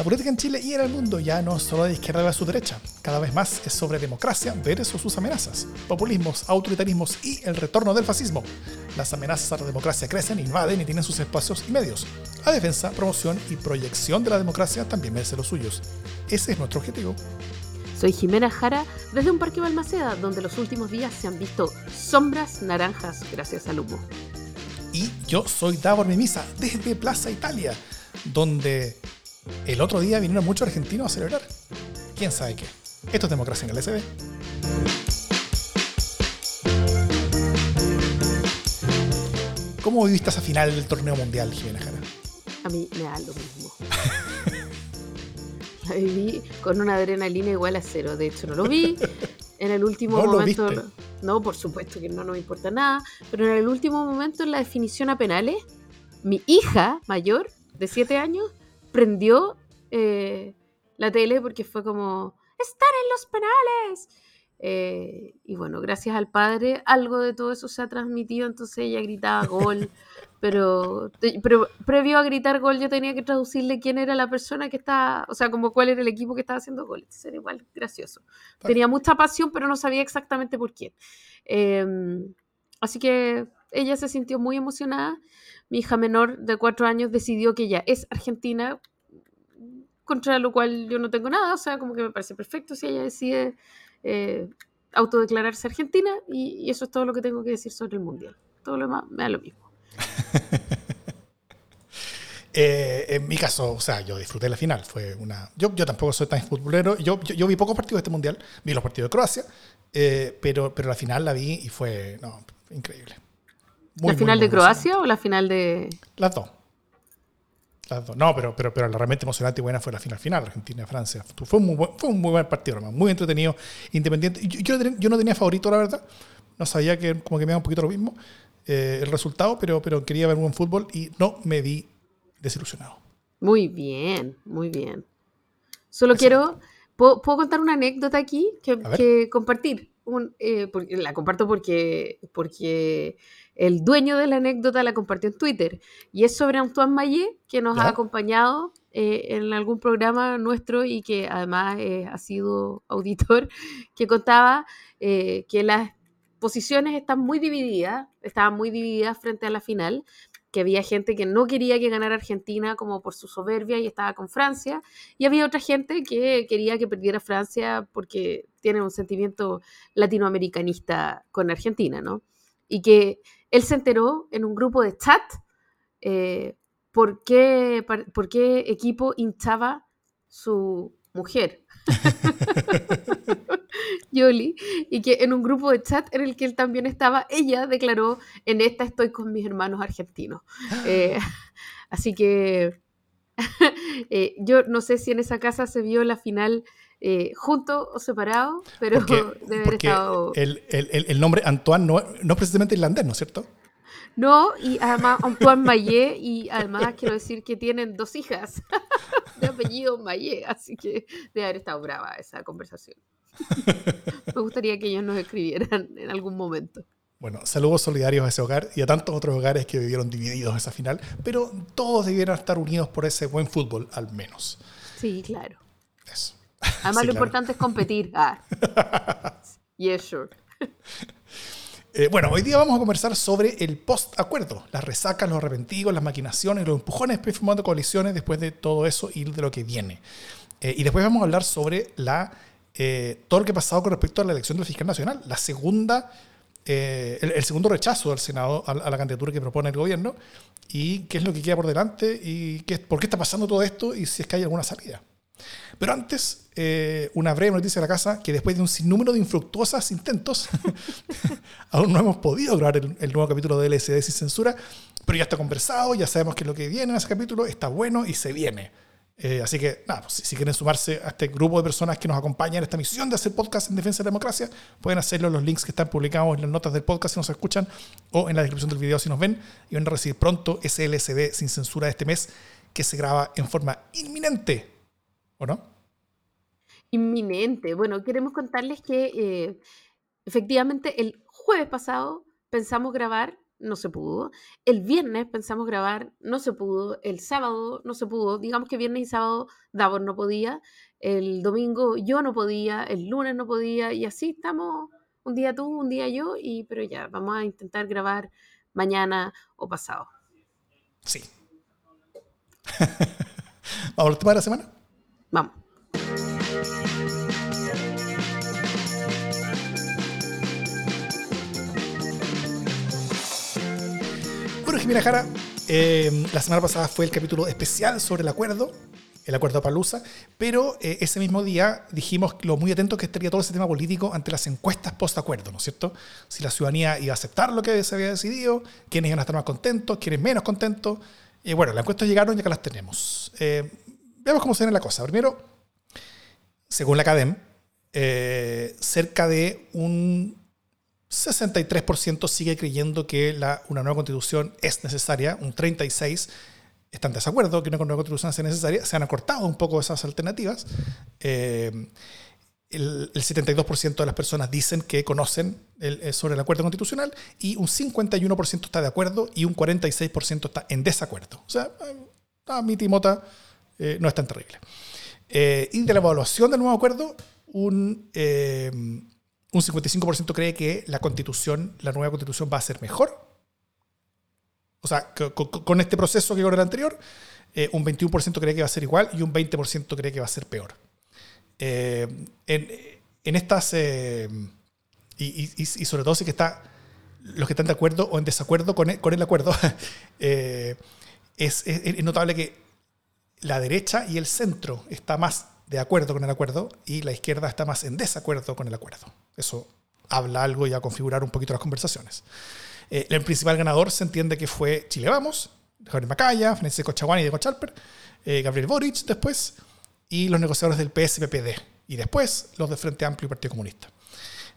La política en Chile y en el mundo ya no es solo de izquierda a su derecha, cada vez más es sobre democracia versus sus amenazas, populismos, autoritarismos y el retorno del fascismo. Las amenazas a la democracia crecen, invaden y tienen sus espacios y medios. La defensa, promoción y proyección de la democracia también merece los suyos. Ese es nuestro objetivo. Soy Jimena Jara desde un parque Balmaceda, donde los últimos días se han visto sombras naranjas gracias al humo. Y yo soy Davor Mimisa desde Plaza Italia, donde el otro día vinieron muchos argentinos a celebrar. ¿Quién sabe qué? Esto es democracia en el SD. ¿Cómo viviste esa final del torneo mundial, Jimena Jara? A mí me da lo mismo. La viví con una adrenalina igual a cero. De hecho, no lo vi. En el último ¿No lo momento. viste? No, por supuesto que no, no me importa nada. Pero en el último momento, en la definición a penales, mi hija mayor, de 7 años, prendió eh, la tele porque fue como: ¡Están en los penales! Eh, y bueno, gracias al padre, algo de todo eso se ha transmitido. Entonces ella gritaba gol. Pero, pero previo a gritar gol, yo tenía que traducirle quién era la persona que estaba, o sea, como cuál era el equipo que estaba haciendo gol. Entonces era igual gracioso. Tenía mucha pasión, pero no sabía exactamente por quién. Eh, así que ella se sintió muy emocionada. Mi hija menor de cuatro años decidió que ella es argentina, contra lo cual yo no tengo nada. O sea, como que me parece perfecto si ella decide eh, autodeclararse argentina. Y, y eso es todo lo que tengo que decir sobre el mundial. Todo lo demás me da lo mismo. Eh, en mi caso, o sea, yo disfruté la final. Fue una. Yo, yo tampoco soy tan futbolero. Yo, yo, yo vi pocos partidos de este mundial. Vi los partidos de Croacia. eh, pero, pero la final la vi y fue. No, increíble. Muy, ¿La final muy de Croacia o la final de.? Las dos. Dos. No, pero, pero, pero la realmente emocionante y buena fue la final final, Argentina-Francia. Fue un muy buen, fue un muy buen partido, hermano. Muy entretenido, independiente. Yo, yo no tenía, yo no tenía favorito, la verdad. No sabía que como que me daba un poquito lo mismo eh, el resultado, pero, pero quería ver buen fútbol y no me vi desilusionado. Muy bien, muy bien. Solo Eso. quiero. ¿puedo, puedo contar una anécdota aquí que, que compartir? Un, eh, porque, la comparto porque, porque el dueño de la anécdota la compartió en Twitter. Y es sobre Antoine Mayé, que nos Ya. ha acompañado eh, en algún programa nuestro y que además eh, ha sido auditor, que contaba eh, que las posiciones están muy divididas, estaban muy divididas frente a la final, que había gente que no quería que ganara Argentina como por su soberbia y estaba con Francia, y había otra gente que quería que perdiera Francia porque tiene un sentimiento latinoamericanista con Argentina, ¿no? Y que él se enteró en un grupo de chat eh, por, qué, por qué equipo hinchaba su mujer. Yoli, y que en un grupo de chat en el que él también estaba, ella declaró, en esta estoy con mis hermanos argentinos. Eh, así que eh, yo no sé si en esa casa se vio la final eh, junto o separado, pero Porque, debe haber estado... el, el- el- el nombre Antoine no, no es precisamente irlandés, ¿no es cierto? No, y además Antoine Mayé, y además quiero decir que tienen dos hijas de apellido Mayé, así que debe haber estado brava esa conversación. Me gustaría que ellos nos escribieran en algún momento. Bueno, saludos solidarios a ese hogar y a tantos otros hogares que vivieron divididos esa final, pero todos debieran estar unidos por ese buen fútbol, al menos. Sí, claro. Eso. Además, Sí, lo claro. importante es competir. Ah. Yes, sure. Eh, bueno, hoy día vamos a conversar sobre el post-acuerdo, las resacas, los arrepentidos, las maquinaciones, los empujones formando coaliciones después de todo eso y de lo que viene. Eh, y después vamos a hablar sobre la, eh, todo lo que ha pasado con respecto a la elección del fiscal nacional, la segunda, eh, el, el segundo rechazo del Senado a, a la candidatura que propone el gobierno y qué es lo que queda por delante y qué, por qué está pasando todo esto y si es que hay alguna salida. Pero antes, eh, una breve noticia de la casa, que después de un sinnúmero de infructuosos intentos, aún no hemos podido grabar el, nuevo capítulo de LSD sin censura, pero ya está conversado, ya sabemos que lo que viene en ese capítulo está bueno y se viene. Eh, así que, nada, pues, si quieren sumarse a este grupo de personas que nos acompañan en esta misión de hacer podcast en defensa de la democracia, pueden hacerlo en los links que están publicados en las notas del podcast si nos escuchan o en la descripción del video si nos ven y van a recibir pronto ese LSD sin censura de este mes que se graba en forma inminente. ¿O no? Inminente. Bueno, queremos contarles que eh, efectivamente el jueves pasado pensamos grabar no se pudo. El viernes pensamos grabar, no se pudo. El sábado no se pudo. Digamos que viernes y sábado Davos no podía. El domingo yo no podía. El lunes no podía. Y así estamos un día tú, un día yo. Y, pero ya, vamos a intentar grabar mañana o pasado. Sí. ¿Vamos al tema de la semana? Vamos. Bueno, Jimena Jara, eh, la semana pasada fue el capítulo especial sobre el acuerdo, el acuerdo Palusa, pero eh, ese mismo día dijimos lo muy atentos que estaría todo ese tema político ante las encuestas post-acuerdo, ¿no es cierto? Si la ciudadanía iba a aceptar lo que se había decidido, quiénes iban a estar más contentos, quiénes menos contentos. Y bueno, las encuestas llegaron y acá las tenemos. Eh, veamos cómo se ve la cosa. Primero, según la CADEM, cerca de un 63% sigue creyendo que la, una nueva constitución es necesaria, un 36% están de desacuerdo que una nueva constitución sea necesaria, se han acortado un poco esas alternativas. Eh, el, 72% de las personas dicen que conocen el, sobre el acuerdo constitucional y un 51% está de acuerdo y un 46% está en desacuerdo. O sea, a mi timota eh, no es tan terrible. Eh, y de la evaluación del nuevo acuerdo, un un 55% cree que la constitución, la nueva constitución va a ser mejor. O sea, con, este proceso que con el anterior, eh, un 21% cree que va a ser igual y un 20% cree que va a ser peor. Eh, en, estas, eh, y, sobre todo si que está, los que están de acuerdo o en desacuerdo con el, con el acuerdo, es, es notable que la derecha y el centro está más de acuerdo con el acuerdo y la izquierda está más en desacuerdo con el acuerdo. Eso habla algo y a configurar un poquito las conversaciones. Eh, el principal ganador se entiende que fue Chile Vamos, Javier Macaya, Francisco Chaguani de Cochalper, eh, Gabriel Boric después, y los negociadores del PSPPD, y después los del Frente Amplio y Partido Comunista.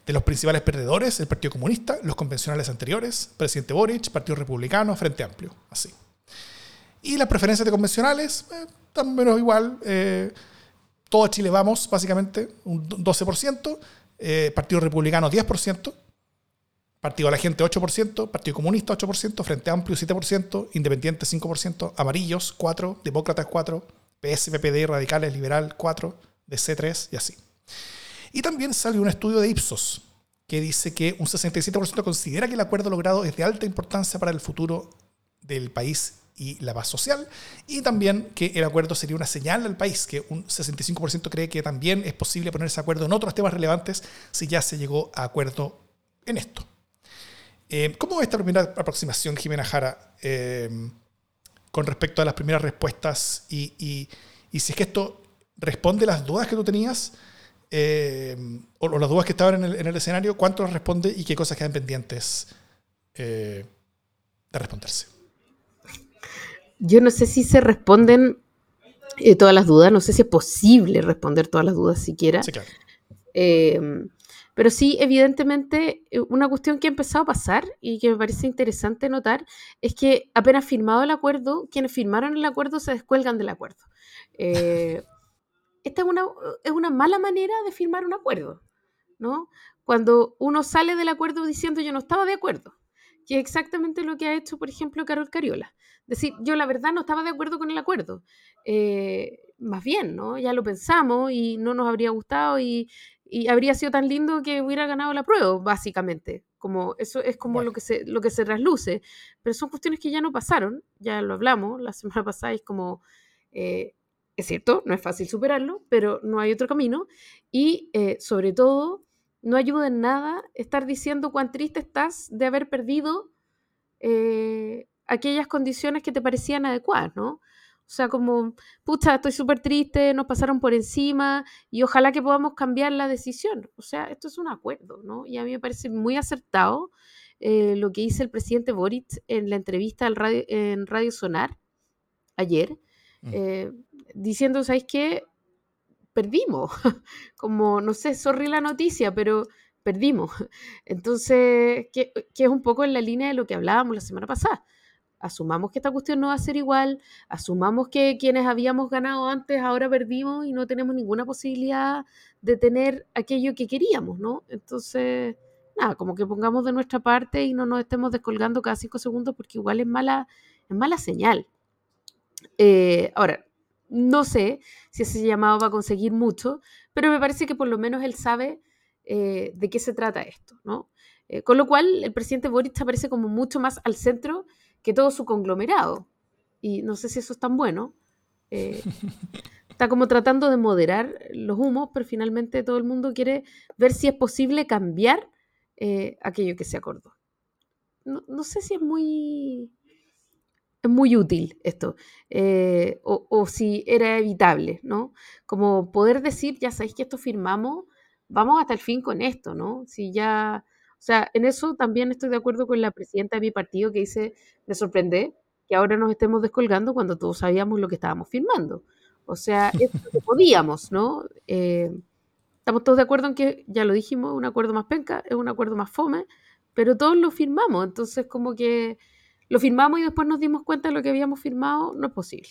De los principales perdedores, el Partido Comunista, los convencionales anteriores, presidente Boric, Partido Republicano, Frente Amplio, así. Y las preferencias de convencionales, eh, menos igual. Eh, todo Chile vamos, básicamente, un 12%, eh, Partido Republicano 10%, Partido de la Gente 8%, Partido Comunista 8%, Frente Amplio 7%, Independiente 5%, Amarillos 4%, Demócratas 4%, PS, PPD, Radicales, Liberal 4%, DC 3% y así. Y también salió un estudio de Ipsos que dice que un 67% considera que el acuerdo logrado es de alta importancia para el futuro del país y la paz social, y también que el acuerdo sería una señal al país, que un 65% cree que también es posible ponerse de acuerdo en otros temas relevantes si ya se llegó a acuerdo en esto. Eh, ¿Cómo va esta primera aproximación, Jimena Jara, eh, con respecto a las primeras respuestas y, y, si es que esto responde las dudas que tú tenías eh, o, las dudas que estaban en el, en el escenario, cuánto responde y qué cosas quedan pendientes de responderse? Yo no sé si se responden eh, todas las dudas, no sé si es posible responder todas las dudas siquiera. Sí, claro. Em, pero sí, evidentemente, eh, una cuestión que ha empezado a pasar y que me parece interesante notar es que apenas firmado el acuerdo, quienes firmaron el acuerdo se descuelgan del acuerdo. Eh, esta es una, es una mala manera de firmar un acuerdo, ¿no? Cuando uno sale del acuerdo diciendo yo no estaba de acuerdo, que es exactamente lo que ha hecho, por ejemplo, Carol Cariola decir, yo la verdad no estaba de acuerdo con el acuerdo. Eh, más bien, ¿no? Ya lo pensamos y no nos habría gustado y, habría sido tan lindo que hubiera ganado la prueba, básicamente. Como, eso es como lo, que se, lo que se trasluce. Pero son cuestiones que ya no pasaron, ya lo hablamos la semana pasada, es como, eh, es cierto, no es fácil superarlo, pero no hay otro camino. Y eh, sobre todo, no ayuda en nada estar diciendo cuán triste estás de haber perdido aquellas condiciones que te parecían adecuadas, ¿no? O sea, como, pucha, estoy súper triste, nos pasaron por encima y ojalá que podamos cambiar la decisión. O sea, esto es un acuerdo, ¿no? Y a mí me parece muy acertado eh, lo que dice el presidente Boric en la entrevista al radio, en Radio Sonar ayer, mm. eh, diciendo, ¿sabéis qué? Perdimos. como, no sé, sorry la noticia, pero perdimos. Entonces, que, que es un poco en la línea de lo que hablábamos la semana pasada asumamos que esta cuestión no va a ser igual, asumamos que quienes habíamos ganado antes ahora perdimos y no tenemos ninguna posibilidad de tener aquello que queríamos, ¿no? Entonces, nada, como que pongamos de nuestra parte y no nos estemos descolgando cada cinco segundos porque igual es mala, es mala señal. Eh, ahora, no sé si ese llamado va a conseguir mucho, pero me parece que por lo menos él sabe eh, de qué se trata esto, ¿no? Eh, con lo cual, el presidente Boric aparece como mucho más al centro que todo su conglomerado. Y no sé si eso es tan bueno. está como tratando de moderar los humos, pero finalmente todo el mundo quiere ver si es posible cambiar aquello que se acordó. No, no sé si es muy es muy útil esto, eh, o, si era evitable, ¿no? Como poder decir, ya sabéis que esto firmamos, vamos hasta el fin con esto, ¿no? Si ya, o sea, en eso también estoy de acuerdo con la presidenta de mi partido que dice, me sorprende que ahora nos estemos descolgando cuando todos sabíamos lo que estábamos firmando. O sea, es lo que podíamos, ¿no? Eh, estamos todos de acuerdo en que, ya lo dijimos, un acuerdo más penca, es un acuerdo más fome, pero todos lo firmamos, entonces como que lo firmamos y después nos dimos cuenta de lo que habíamos firmado, no es posible.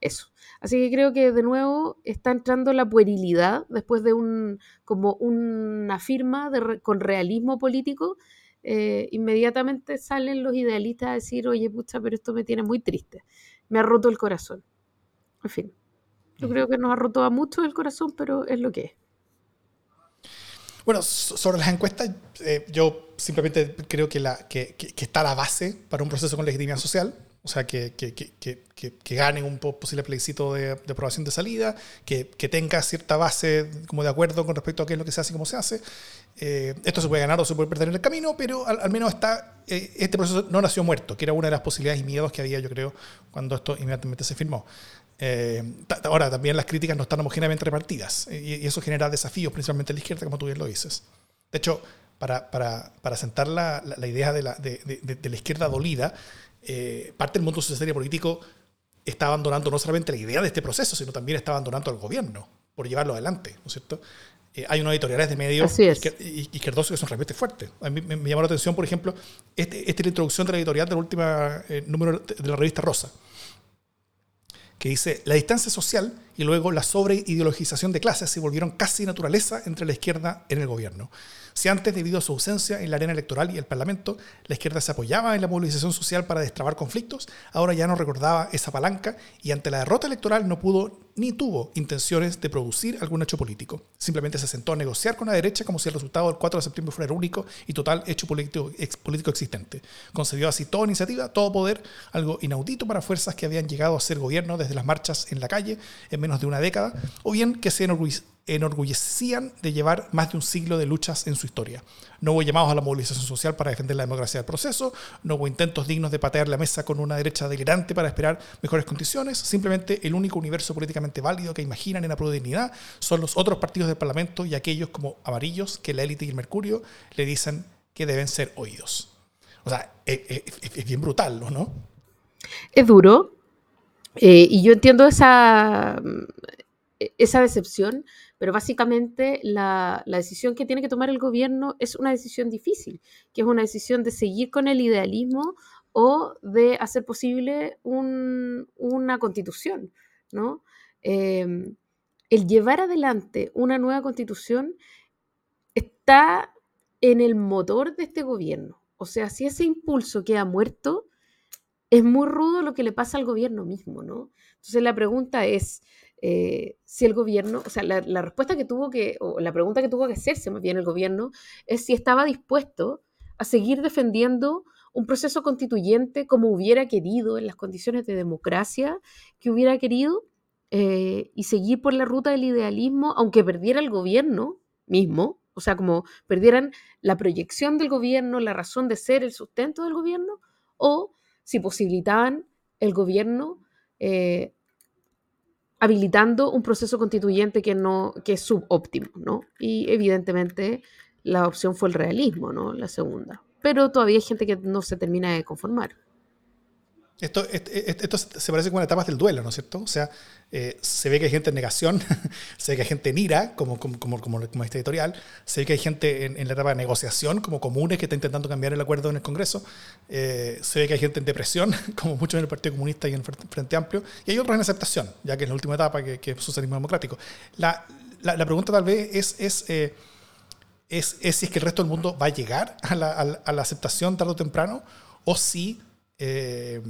Eso. Así que creo que de nuevo está entrando la puerilidad después de un como una firma con realismo político. Eh, inmediatamente salen los idealistas a decir, oye, pucha, pero esto me tiene muy triste. Me ha roto el corazón. En fin, yo creo que nos ha roto a muchos el corazón, pero es lo que es. Bueno, sobre las encuestas, eh, yo simplemente creo que, la, que, que, está la base para un proceso con legitimidad social. O sea, que, que ganen un posible plebiscito de, aprobación de salida, que, tenga cierta base como de acuerdo con respecto a qué es lo que se hace y cómo se hace. Eh, esto se puede ganar o se puede perder en el camino, pero al, menos está, eh, este proceso no nació muerto, que era una de las posibilidades y miedos que había, yo creo, cuando esto inmediatamente se firmó. Eh, ahora, también las críticas no están homogéneamente repartidas y, eso genera desafíos, principalmente en la izquierda, como tú bien lo dices. De hecho, para, para, para sentar la, la, idea de la, de, de, la izquierda dolida, eh, parte del mundo social y político está abandonando no solamente la idea de este proceso, sino también está abandonando al gobierno por llevarlo adelante, ¿no es cierto? Eh, hay unos editoriales de medios izquierdosos que son realmente fuertes. A mí me, llamó la atención, por ejemplo, este, esta es la introducción de la editorial del último número de la revista Rosa que dice, la distancia social y luego la sobreideologización de clases se volvieron casi naturaleza entre la izquierda en el gobierno. Si antes, debido a su ausencia en la arena electoral y el Parlamento, la izquierda se apoyaba en la movilización social para destrabar conflictos, ahora ya no recordaba esa palanca y ante la derrota electoral no pudo ni tuvo intenciones de producir algún hecho político. Simplemente se sentó a negociar con la derecha como si el resultado del 4 de septiembre fuera el único y total hecho político, existente. Concedió así toda iniciativa, todo poder, algo inaudito para fuerzas que habían llegado a ser gobierno desde las marchas en la calle en menos de una década, o bien que se enorgullecían de llevar más de un siglo de luchas en su historia. No hubo llamados a la movilización social para defender la democracia del proceso, no hubo intentos dignos de patear la mesa con una derecha delirante para esperar mejores condiciones, simplemente el único universo políticamente válido que imaginan en la dignidad son los otros partidos del Parlamento y aquellos como amarillos que la élite y el Mercurio le dicen que deben ser oídos. O sea, es, bien brutal, ¿no? Es duro. Eh, y yo entiendo esa, esa decepción, pero básicamente la, decisión que tiene que tomar el gobierno es una decisión difícil, que es una decisión de seguir con el idealismo o de hacer posible una constitución, ¿no? Em, el llevar adelante una nueva constitución está en el motor de este gobierno. O sea, si ese impulso queda muerto, es muy rudo lo que le pasa al gobierno mismo, ¿no? Entonces la pregunta es, eh, si el gobierno, o sea, la, respuesta que tuvo que, o la pregunta que tuvo que hacerse más bien el gobierno, es si estaba dispuesto a seguir defendiendo un proceso constituyente como hubiera querido, en las condiciones de democracia que hubiera querido, eh, y seguir por la ruta del idealismo, aunque perdiera el gobierno mismo, o sea, como perdieran la proyección del gobierno, la razón de ser, el sustento del gobierno, o si posibilitaban el gobierno eh, habilitando un proceso constituyente que, no, que es subóptimo, ¿no? Y evidentemente la opción fue el realismo, ¿no? La segunda. Pero todavía hay gente que no se termina de conformar. Esto, esto, se parece como etapas del duelo, ¿no es cierto? O sea, eh, se ve que hay gente en negación, se ve que hay gente en ira, como, como, como, como, este editorial, se ve que hay gente en, la etapa de negociación, como comunes, que está intentando cambiar el acuerdo en el Congreso, eh, se ve que hay gente en depresión, como muchos en el Partido Comunista y en el Frente Amplio, y hay otros en aceptación, ya que es la última etapa, que, que es socialismo democrático. La, la, la pregunta tal vez es... es eh, es, si es que el resto del mundo va a llegar a la, aceptación tarde o temprano, o si, eh,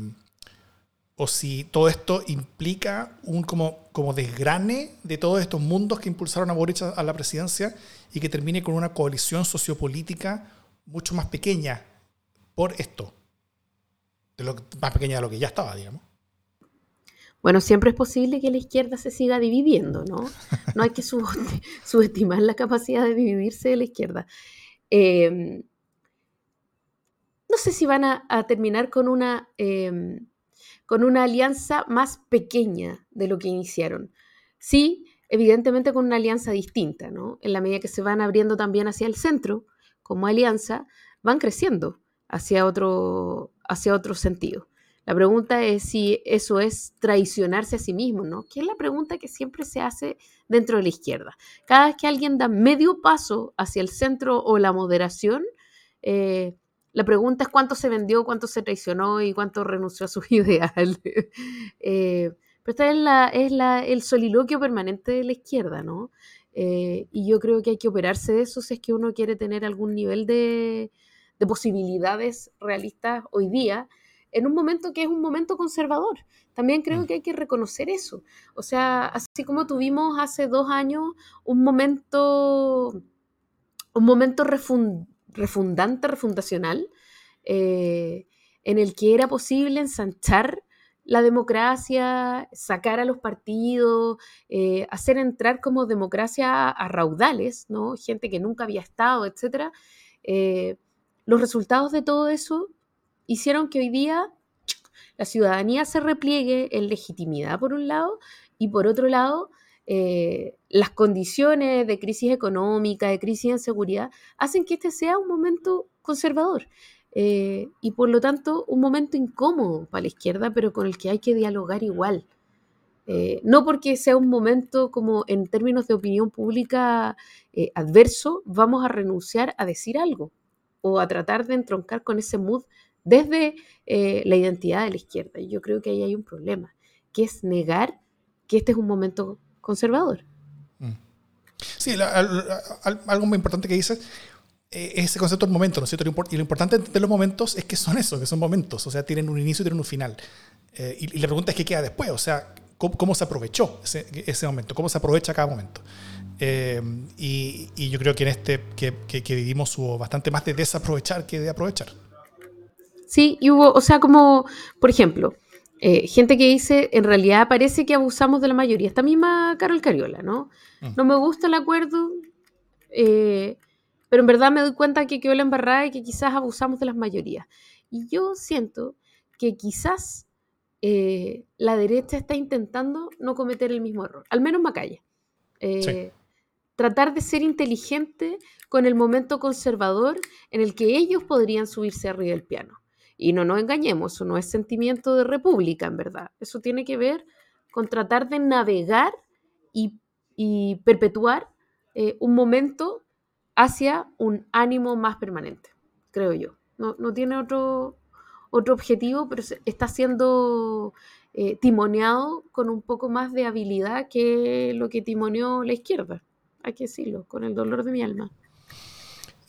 o si todo esto implica un como, como desgrane de todos estos mundos que impulsaron a Boric a la presidencia y que termine con una coalición sociopolítica mucho más pequeña por esto, más pequeña de lo que ya estaba, digamos. Bueno, siempre es posible que la izquierda se siga dividiendo, ¿no? No hay que subestimar la capacidad de dividirse de la izquierda. Em, no sé si van a, terminar con una, em, con una alianza más pequeña de lo que iniciaron. Sí, evidentemente con una alianza distinta, ¿no? En la medida que se van abriendo también hacia el centro, como alianza, van creciendo hacia otro, hacia otro sentido. La pregunta es si eso es traicionarse a sí mismo, ¿no? Que es la pregunta que siempre se hace dentro de la izquierda. Cada vez que alguien da medio paso hacia el centro o la moderación, eh, la pregunta es cuánto se vendió, cuánto se traicionó y cuánto renunció a sus ideales. eh, pero esta es, la, es la, el soliloquio permanente de la izquierda, ¿no? Eh, y yo creo que hay que operarse de eso si es que uno quiere tener algún nivel de, de posibilidades realistas hoy día en un momento que es un momento conservador. También creo mm. que hay que reconocer eso. O sea, así como tuvimos hace dos años un momento, un momento refundante, refundacional, eh, en el que era posible ensanchar la democracia, sacar a los partidos, eh, hacer entrar como democracia a raudales, ¿no? Gente que nunca había estado, etc. Eh, los resultados de todo eso hicieron que hoy día la ciudadanía se repliegue en legitimidad por un lado y por otro lado eh, las condiciones de crisis económica, de crisis de seguridad, hacen que este sea un momento conservador eh, y por lo tanto un momento incómodo para la izquierda, pero con el que hay que dialogar igual. Eh, no porque sea un momento como en términos de opinión pública adverso, vamos a renunciar a decir algo o a tratar de entroncar con ese mood desde eh, la identidad de la izquierda. Y yo creo que ahí hay un problema, que es negar que este es un momento conservador. Mm. Sí, algo muy importante que dices eh, es ese concepto del momento, ¿no es cierto? Y lo importante de los momentos es que son eso, que son momentos, o sea, tienen un inicio y tienen un final. Eh, y, la pregunta es qué queda después, o sea, cómo, se aprovechó ese, momento, cómo se aprovecha cada momento. y, yo creo que en este que, que vivimos hubo bastante más de desaprovechar que de aprovechar. Sí, y hubo, o sea, como, por ejemplo, eh, gente que dice, en realidad parece que abusamos de la mayoría. Esta misma Carol Cariola, ¿no? Mm. No me gusta el acuerdo, eh, pero en verdad me doy cuenta que quedó la embarrada y que quizás abusamos de las mayorías. Y yo siento que quizás eh, la derecha está intentando no cometer el mismo error, al menos Macaya. Tratar de ser inteligente con el momento conservador en el que ellos podrían subirse arriba del piano. Y no nos engañemos, eso no es sentimiento de república, en verdad. Eso tiene que ver con tratar de navegar y, perpetuar eh, un momento hacia un ánimo más permanente, creo yo. No, tiene otro, otro objetivo, pero está siendo eh, timoneado con un poco más de habilidad que lo que timoneó la izquierda, hay que decirlo, con el dolor de mi alma.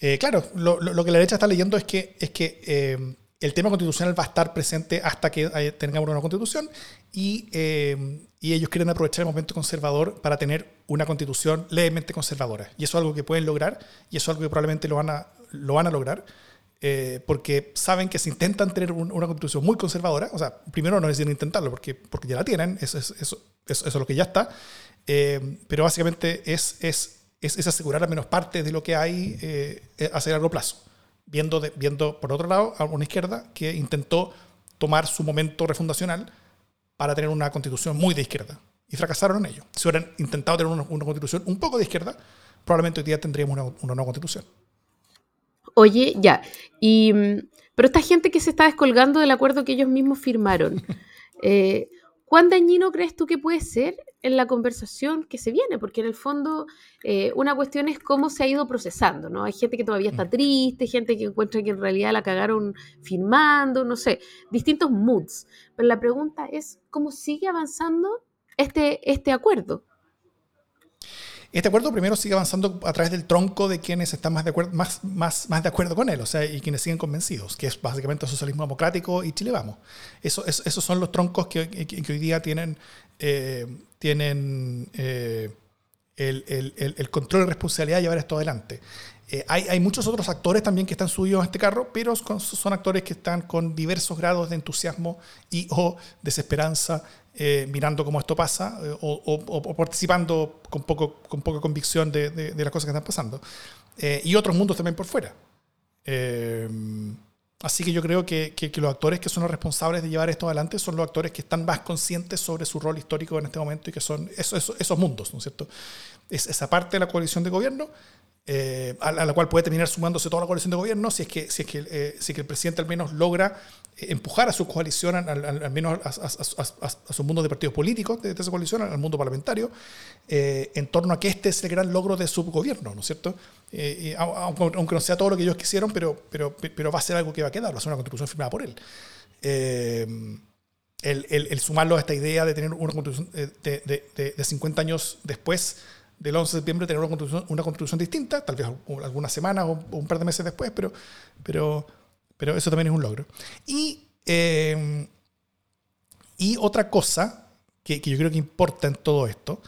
Eh, claro, lo, que la derecha está leyendo es que, es que el tema constitucional va a estar presente hasta que tengamos una constitución eh, y, ellos quieren aprovechar el momento conservador para tener una constitución levemente conservadora. Y eso es algo que pueden lograr y eso es algo que probablemente lo van a, lo van a lograr. Eh, porque saben que si intentan tener una constitución muy conservadora, o sea, primero no necesitan intentarlo porque, porque ya la tienen, eso, eso, eso, eso es lo que ya está, eh, pero básicamente es, es, es, asegurar al menos parte de lo que hay a largo plazo viendo, viendo por otro lado a una izquierda que intentó tomar su momento refundacional para tener una constitución muy de izquierda. Y fracasaron en ello. Si hubieran intentado tener una, constitución un poco de izquierda, probablemente hoy día tendríamos una, una nueva constitución. Oye, ya. Y, mm, pero esta gente que se está descolgando del acuerdo que ellos mismos firmaron, eh, ¿Cuán dañino crees tú que puede ser en la conversación que se viene? Porque en el fondo eh, una cuestión es cómo se ha ido procesando, ¿no? Hay gente que todavía está mm. triste, gente que encuentra que en realidad la cagaron firmando, no sé, distintos moods. Pero la pregunta es, ¿cómo sigue avanzando este, este acuerdo? Este acuerdo primero sigue avanzando a través del tronco de quienes están más de acuerdo, más, más, más de acuerdo con él, o sea, y quienes siguen convencidos, que es básicamente el socialismo democrático y Chile Vamos. Eso, esos son los troncos que, que, hoy día tienen, eh, tienen eh, el, el, el, control y responsabilidad de llevar esto adelante. Eh, hay, hay, muchos otros actores también que están subidos a este carro, pero son actores que están con diversos grados de entusiasmo y o desesperanza eh, mirando cómo esto pasa eh, o, participando con, poco, con poca convicción de, de, las cosas que están pasando. Eh, y otros mundos también por fuera. Así que yo creo que, que, los actores que son los responsables de llevar esto adelante son los actores que están más conscientes sobre su rol histórico en este momento y que son esos, esos, mundos, ¿no es cierto? Es esa parte de la coalición de gobierno a, la, cual puede terminar sumándose toda la coalición de gobierno si es que, si es que, si es que el presidente al menos logra empujar a su coalición, al, menos a, su mundo de partidos políticos de, esa coalición, al mundo parlamentario, eh, en torno a que este es el gran logro de su gobierno, ¿no es cierto? Eh, aunque, no sea todo lo que ellos quisieron, pero, pero, pero va a ser algo que va a quedar, va a ser una contribución firmada por él. Eh, el, el, sumarlo a esta idea de tener una contribución de, de, 50 años después del 11 de septiembre, tener una contribución distinta, tal vez algunas semanas o, un par de meses después, pero, pero pero eso también es un logro. Y, eh, y otra cosa que, yo creo que importa en todo esto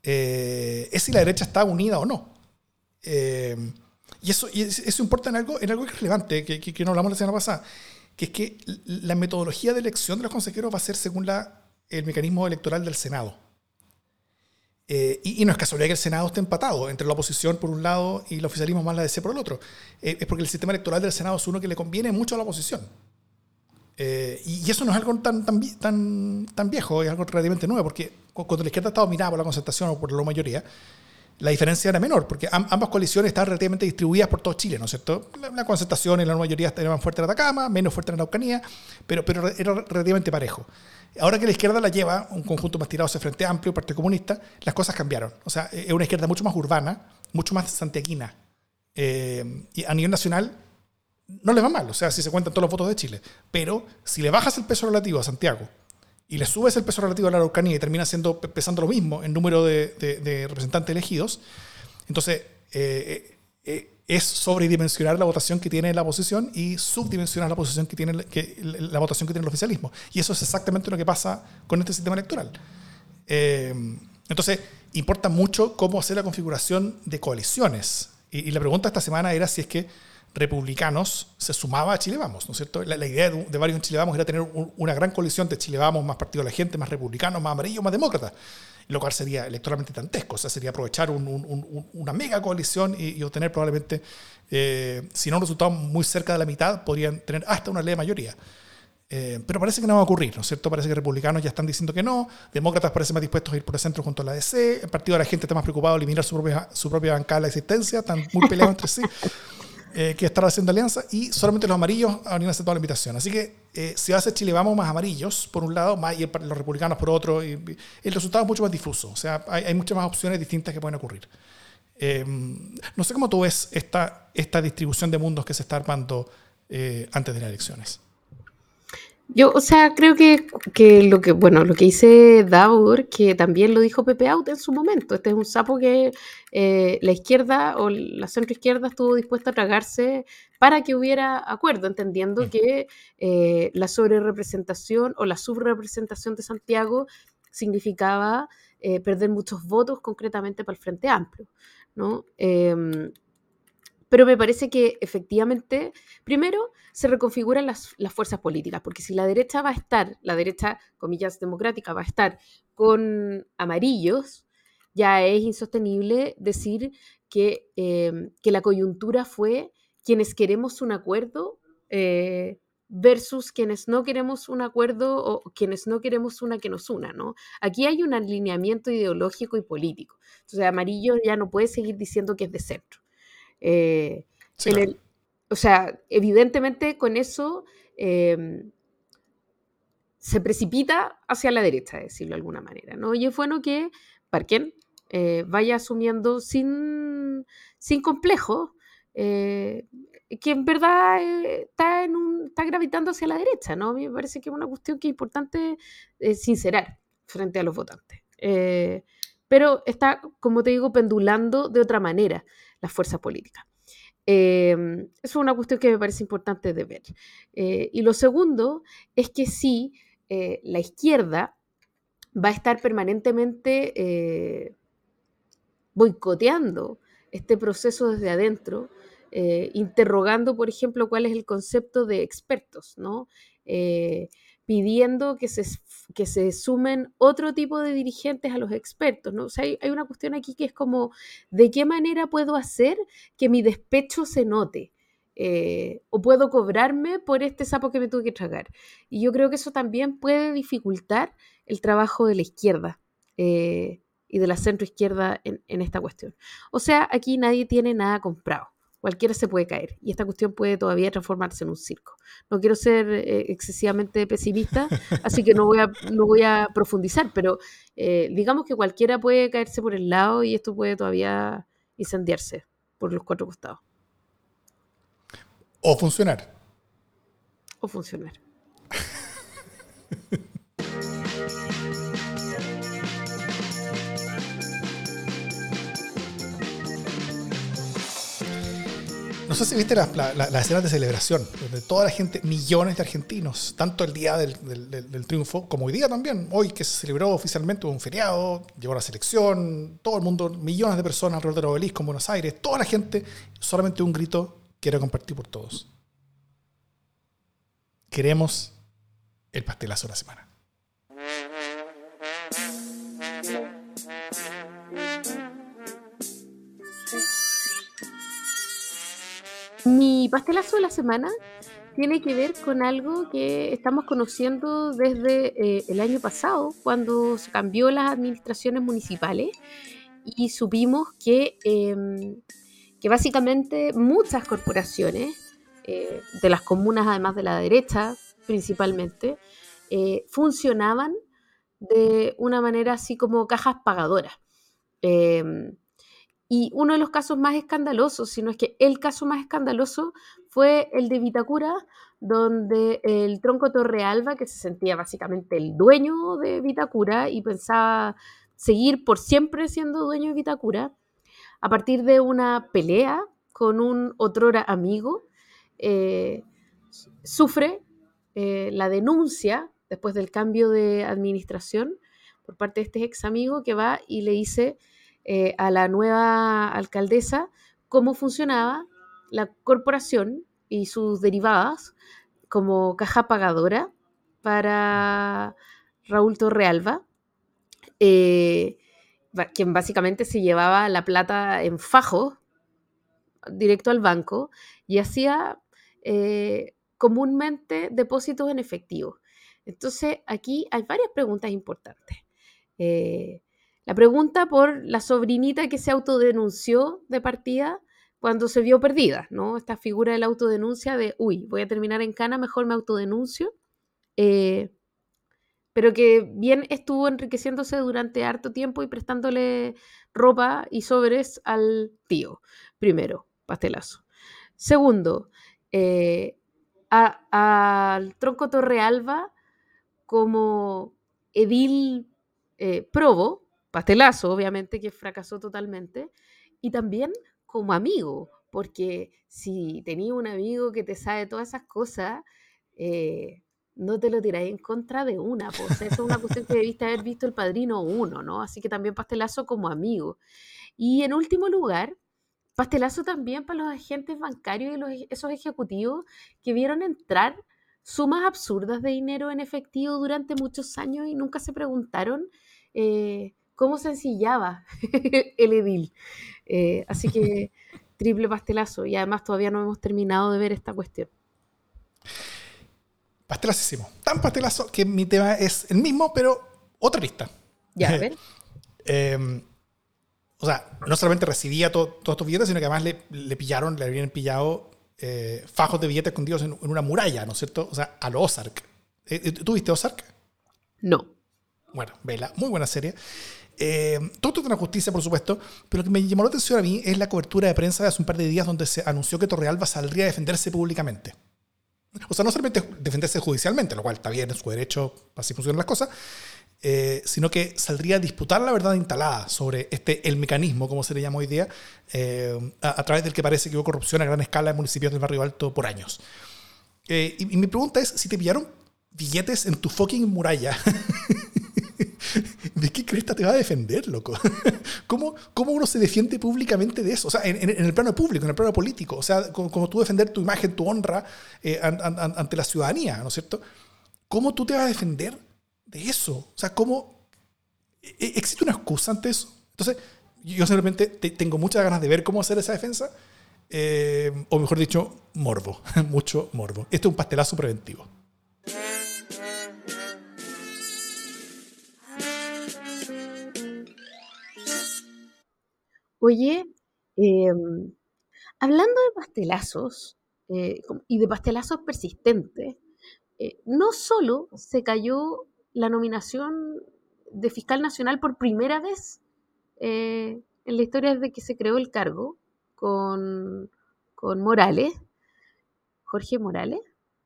eh, es si la derecha está unida o no. Eh, y eso, y eso importa en algo, en algo relevante, que, que, no hablamos la semana pasada, que es que la metodología de elección de los consejeros va a ser según la, el mecanismo electoral del Senado. Eh, y, no es casualidad que el Senado esté empatado entre la oposición por un lado y el oficialismo más la DC por el otro. Eh, es porque el sistema electoral del Senado es uno que le conviene mucho a la oposición. Eh, y, eso no es algo tan, tan, tan, tan viejo, es algo relativamente nuevo, porque cuando la izquierda estaba dominada por la concertación o por la mayoría, la diferencia era menor, porque ambas coaliciones estaban relativamente distribuidas por todo Chile, ¿no es cierto? La, concertación y la mayoría estaban fuerte en Atacama, menos fuerte en Araucanía, pero, pero era relativamente parejo. Ahora que la izquierda la lleva, un conjunto más tirado hacia Frente Amplio, Partido Comunista, las cosas cambiaron. O sea, es una izquierda mucho más urbana, mucho más santiaguina. Eh, y a nivel nacional no le va mal, o sea, si se cuentan todos los votos de Chile. Pero si le bajas el peso relativo a Santiago y le subes el peso relativo a la Araucanía y termina siendo, pesando lo mismo en número de, representantes elegidos, entonces eh, eh, es sobredimensionar la votación que tiene la oposición y subdimensionar la, posición que tiene, la votación que tiene el oficialismo. Y eso es exactamente lo que pasa con este sistema electoral. Eh, entonces, importa mucho cómo hacer la configuración de coaliciones. Y, la pregunta esta semana era si es que republicanos se sumaba a Chile Vamos, ¿no es cierto? La, idea de, varios en Chile Vamos era tener una gran coalición de Chile Vamos, más partido de la gente, más republicanos, más amarillos, más demócratas lo cual sería electoralmente dantesco, o sea, sería aprovechar una mega coalición y, obtener probablemente, eh, si no un resultado muy cerca de la mitad, podrían tener hasta una ley de mayoría. Eh, pero parece que no va a ocurrir, ¿no es cierto? Parece que republicanos ya están diciendo que no, demócratas parecen más dispuestos a ir por el centro junto a la DC, el partido de la gente está más preocupado de eliminar su propia, su propia bancada de la existencia, están muy peleados entre sí eh, que estar haciendo alianza y solamente los amarillos habrían aceptado la invitación. Así que eh, si va a ser Chile Vamos más amarillos, por un lado, más y los republicanos por otro, y, el resultado es mucho más difuso. O sea, hay, hay muchas más opciones distintas que pueden ocurrir. Eh, no sé cómo tú ves esta, esta distribución de mundos que se está armando eh, antes de las elecciones. Yo, o sea, creo que, que, lo que, bueno, lo que dice Daur, que también lo dijo Pepe Out en su momento. Este es un sapo que eh, la izquierda o la centroizquierda estuvo dispuesta a tragarse para que hubiera acuerdo, entendiendo mm. que eh, la sobrerepresentación o la subrepresentación de Santiago significaba eh, perder muchos votos concretamente para el Frente Amplio, ¿no? Pero me parece que efectivamente, primero, se reconfiguran las, fuerzas políticas, porque si la derecha va a estar, la derecha, comillas, democrática, va a estar con amarillos, ya es insostenible decir que, em, que la coyuntura fue quienes queremos un acuerdo eh, versus quienes no queremos un acuerdo o quienes no queremos una que nos una, ¿no? Aquí hay un alineamiento ideológico y político. Entonces, amarillo ya no puede seguir diciendo que es de centro. Eh, o sea, evidentemente con eso em, se precipita hacia la derecha, decirlo de alguna manera, ¿no? Y es bueno que Parken eh, vaya asumiendo sin, sin complejo eh, que en verdad está, en un, está gravitando hacia la derecha, ¿no? A mí me parece que es una cuestión que es importante sincerar frente a los votantes. pero está, como te digo, pendulando de otra manera las fuerzas políticas. Em, eso es una cuestión que me parece importante de ver. Eh, y lo segundo es que sí, eh, la izquierda va a estar permanentemente eh, boicoteando este proceso desde adentro, interrogando, por ejemplo, cuál es el concepto de expertos, ¿no? pidiendo que se, que se sumen otro tipo de dirigentes a los expertos, ¿no? O sea, hay, una cuestión aquí que es como, ¿de qué manera puedo hacer que mi despecho se note? Eh, o puedo cobrarme por este sapo que me tuve que tragar. Y yo creo que eso también puede dificultar el trabajo de la izquierda eh, y de la centroizquierda en, en esta cuestión. O sea, aquí nadie tiene nada comprado cualquiera se puede caer y esta cuestión puede todavía transformarse en un circo. No quiero ser eh, excesivamente pesimista, así que no voy a, no voy a profundizar, pero eh, digamos que cualquiera puede caerse por el lado y esto puede todavía incendiarse por los cuatro costados. O funcionar. O funcionar. No sé si viste las escenas de celebración, donde toda la gente, millones de argentinos, tanto el día del, triunfo como hoy día también, hoy que se celebró oficialmente un feriado, llegó la selección, todo el mundo, millones de personas alrededor del obelisco en Buenos Aires, toda la gente, solamente un grito que era compartir por todos. Queremos el pastelazo de la semana. Mi pastelazo de la semana tiene que ver con algo que estamos conociendo desde eh, el año pasado, cuando se cambió las administraciones municipales y supimos que, em, que básicamente muchas corporaciones, eh, de las comunas además de la derecha principalmente, eh, funcionaban de una manera así como cajas pagadoras. Em, y uno de los casos más escandalosos, si no es que el caso más escandaloso, fue el de Vitacura, donde el tronco Torrealba, que se sentía básicamente el dueño de Vitacura y pensaba seguir por siempre siendo dueño de Vitacura, a partir de una pelea con un otrora amigo, eh, sufre eh, la denuncia después del cambio de administración por parte de este ex amigo que va y le dice eh, a la nueva alcaldesa cómo funcionaba la corporación y sus derivadas como caja pagadora para Raúl Torrealba, eh, quien básicamente se llevaba la plata en fajo directo al banco y hacía eh, comúnmente depósitos en efectivo. Entonces, aquí hay varias preguntas importantes. La pregunta por la sobrinita que se autodenunció de partida cuando se vio perdida, ¿no? Esta figura de la autodenuncia de, uy, voy a terminar en cana, mejor me autodenuncio. Eh, pero que bien estuvo enriqueciéndose durante harto tiempo y prestándole ropa y sobres al tío. Primero, pastelazo. Segundo, eh, al tronco Torrealba como edil eh, probo, pastelazo, obviamente, que fracasó totalmente, y también como amigo, porque si tenías un amigo que te sabe todas esas cosas, eh, no te lo tiráis en contra de una, pues eso es una cuestión que debiste haber visto el padrino uno, ¿no? Así que también pastelazo como amigo. Y en último lugar, pastelazo también para los agentes bancarios y los, esos ejecutivos que vieron entrar sumas absurdas de dinero en efectivo durante muchos años y nunca se preguntaron eh, cómo sencillaba el edil. Eh, así que triple pastelazo. Y además todavía no hemos terminado de ver esta cuestión. Pastelacísimo. Tan pastelazo que mi tema es el mismo, pero otra lista. Ya, a ver. Em, o sea, no solamente recibía todos estos billetes, sino que además le, pillaron, le habían pillado eh, fajos de billetes escondidos en, una muralla, ¿no es cierto? O sea, a lo Ozark. Eh, ¿Tú viste Ozark? No. Bueno, vela, muy buena serie. Eh, todo esto es una justicia, por supuesto, pero lo que me llamó la atención a mí es la cobertura de prensa de hace un par de días donde se anunció que Torrealba saldría a defenderse públicamente. O sea, no solamente defenderse judicialmente, lo cual está bien, es su derecho, así funcionan las cosas, eh, sino que saldría a disputar la verdad instalada sobre este, el mecanismo, como se le llama hoy día, eh, a, través del que parece que hubo corrupción a gran escala en municipios del barrio alto por años. Eh, y, mi pregunta es, si te pillaron billetes en tu fucking muralla, ¿de qué cresta te va a defender, loco? ¿Cómo, ¿Cómo, uno se defiende públicamente de eso? O sea, en, el plano público, en el plano político. O sea, como, tú defender tu imagen, tu honra ante la ciudadanía, ¿no es cierto? ¿Cómo tú te vas a defender de eso? O sea, ¿cómo e, existe una excusa ante eso? Entonces, yo simplemente tengo muchas ganas de ver cómo hacer esa defensa, eh, o mejor dicho, morbo, mucho morbo. Este es un pastelazo preventivo. Oye, em, hablando de pastelazos eh, y de pastelazos persistentes, eh, no solo se cayó la nominación de fiscal nacional por primera vez eh, en la historia desde que se creó el cargo con, Morales, Jorge Morales,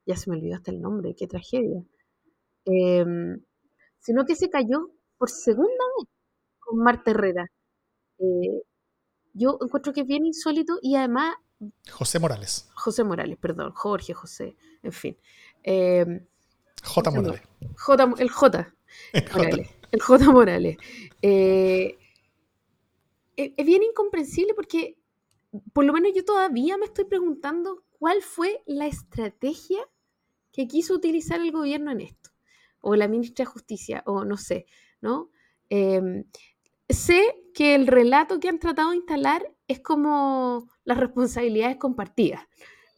ya se me olvidó hasta el nombre, qué tragedia, em, sino que se cayó por segunda vez con Marta Herrera. Yo encuentro que es bien insólito y además... José Morales. José Morales, perdón, Jorge, José, en fin. Em, J. Morales. J, el J. Morales. El J. Morales. Eh, e, es bien incomprensible porque, por lo menos yo todavía me estoy preguntando cuál fue la estrategia que quiso utilizar el gobierno en esto, o la ministra de Justicia, o no sé, ¿no? Em, sé que el relato que han tratado de instalar es como las responsabilidades compartidas.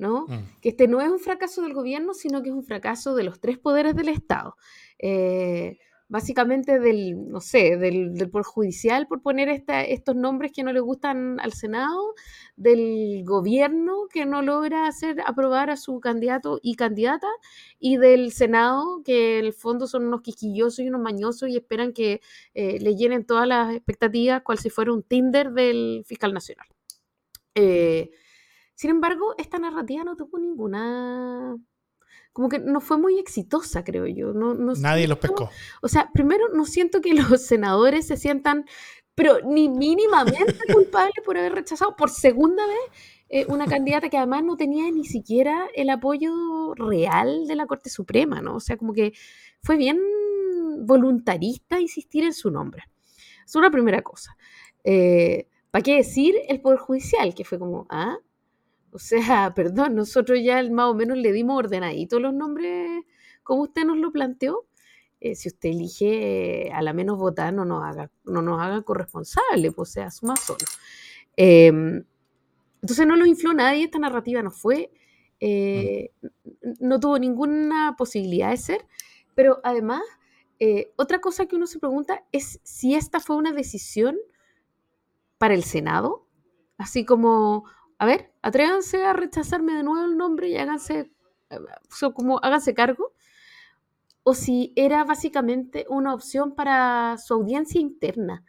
Mm. Que este no es un fracaso del gobierno, sino que es un fracaso de los tres poderes del Estado. Eh, básicamente del, no sé, del, Poder Judicial, por poner estos nombres que no le gustan al Senado, del gobierno que no logra hacer aprobar a su candidato y candidata, y del Senado, que en el fondo son unos quisquillosos y unos mañosos y esperan que eh, le llenen todas las expectativas, cual si fuera un Tinder del fiscal nacional. Eh, sin embargo, esta narrativa no tuvo ninguna como que no fue muy exitosa, creo yo. No, Nadie los pescó. O sea, primero no siento que los senadores se sientan, pero ni mínimamente culpables por haber rechazado por segunda vez eh, una candidata que además no tenía ni siquiera el apoyo real de la Corte Suprema, ¿no? O sea, como que fue bien voluntarista insistir en su nombre. Es una primera cosa. Eh, ¿Para qué decir el Poder Judicial? Que fue como, ah, o sea, perdón, nosotros ya más o menos le dimos ordenaditos los nombres como usted nos lo planteó. Eh, si usted elige a la menos votar, no nos haga, no nos haga corresponsable, pues sea, suma solo. Em, entonces no lo infló nadie, esta narrativa no fue, eh, no tuvo ninguna posibilidad de ser, pero además, eh, otra cosa que uno se pregunta es si esta fue una decisión para el Senado, así como, a ver, atrévanse a rechazarme de nuevo el nombre y háganse, eh, como, háganse cargo, o si era básicamente una opción para su audiencia interna,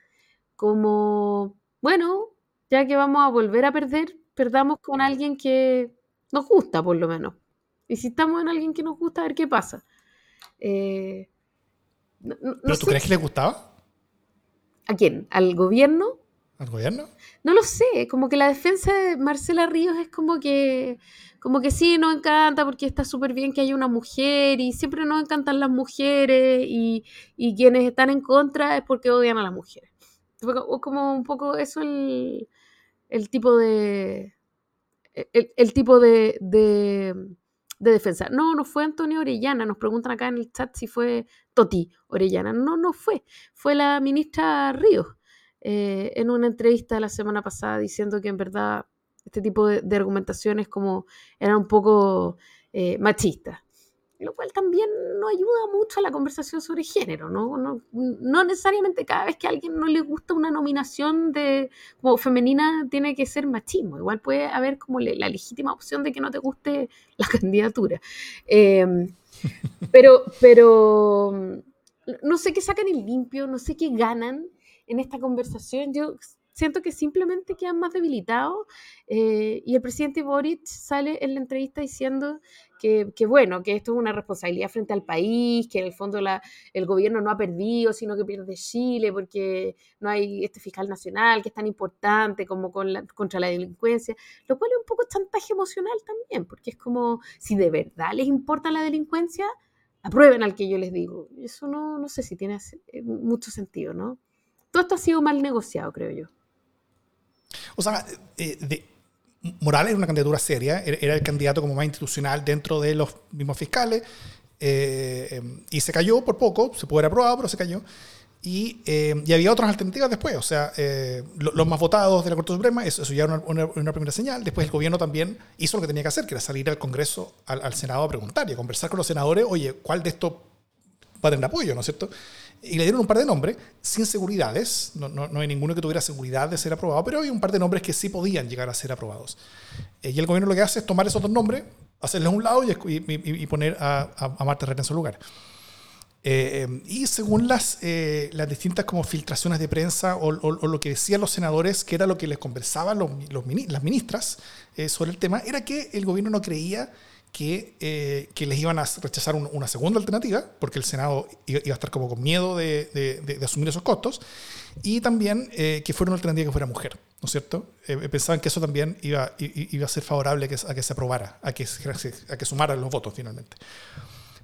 como, bueno, ya que vamos a volver a perder, perdamos con alguien que nos gusta, por lo menos. Y si estamos en alguien que nos gusta, a ver qué pasa. Eh, ¿Pero tú crees que le gustaba? ¿A quién? ¿Al gobierno? ¿Al gobierno? No lo sé, como que la defensa de Marcela Ríos es como que, como que sí, nos encanta porque está súper bien que haya una mujer y siempre nos encantan las mujeres y, quienes están en contra es porque odian a las mujeres. O como un poco eso el, el tipo de... El, tipo de, de, de, defensa. No, no fue Antonio Orellana. Nos preguntan acá en el chat si fue Toti Orellana. No, no fue. Fue la ministra Ríos. Eh, en una entrevista la semana pasada diciendo que en verdad este tipo de, argumentaciones como eran un poco eh, machistas. Lo cual también no ayuda mucho a la conversación sobre género, ¿no? No, necesariamente cada vez que a alguien no le gusta una nominación de como femenina tiene que ser machismo. Igual puede haber como la legítima opción de que no te guste la candidatura. Em, pero, pero no sé qué sacan en limpio, no sé qué ganan en esta conversación. Yo siento que simplemente quedan más debilitados eh, y el presidente Boric sale en la entrevista diciendo que, bueno, que esto es una responsabilidad frente al país, que en el fondo la, el gobierno no ha perdido, sino que pierde Chile porque no hay este fiscal nacional que es tan importante como con contra la delincuencia, lo cual es un poco chantaje emocional también, porque es como si de verdad les importa la delincuencia, aprueben al que yo les digo. Eso no, no sé si tiene eh, mucho sentido, ¿no? Todo esto ha sido mal negociado, creo yo. O sea, eh, de, Morales era una candidatura seria, era el candidato como más institucional dentro de los mismos fiscales, eh, em, y se cayó por poco, se pudo haber aprobado, pero se cayó. Y, em, y había otras alternativas después, o sea, eh, los más votados de la Corte Suprema, eso, ya era una, una, primera señal. Después el gobierno también hizo lo que tenía que hacer, que era salir al Congreso, al, al Senado a preguntar y a conversar con los senadores, oye, ¿cuál de estos va a tener apoyo, ¿no es cierto? Y le dieron un par de nombres sin seguridades, no, no, no, hay ninguno que tuviera seguridad de ser aprobado, pero hay un par de nombres que sí podían llegar a ser aprobados. Eh, y el gobierno lo que hace es tomar esos dos nombres, hacerles a un lado y, y, y poner a, a, Marta Herrera en su lugar. Eh, y según las, eh, las distintas como filtraciones de prensa o, o, lo que decían los senadores, que era lo que les conversaban los, los, las ministras sobre el tema, era que el gobierno no creía que, eh, que, les iban a rechazar una segunda alternativa, porque el Senado iba, a estar como con miedo de, de, asumir esos costos, y también eh, que fuera una alternativa que fuera mujer, ¿no es cierto? Eh, pensaban que eso también iba, iba a ser favorable a que, a que se aprobara, a que, a que sumaran los votos finalmente.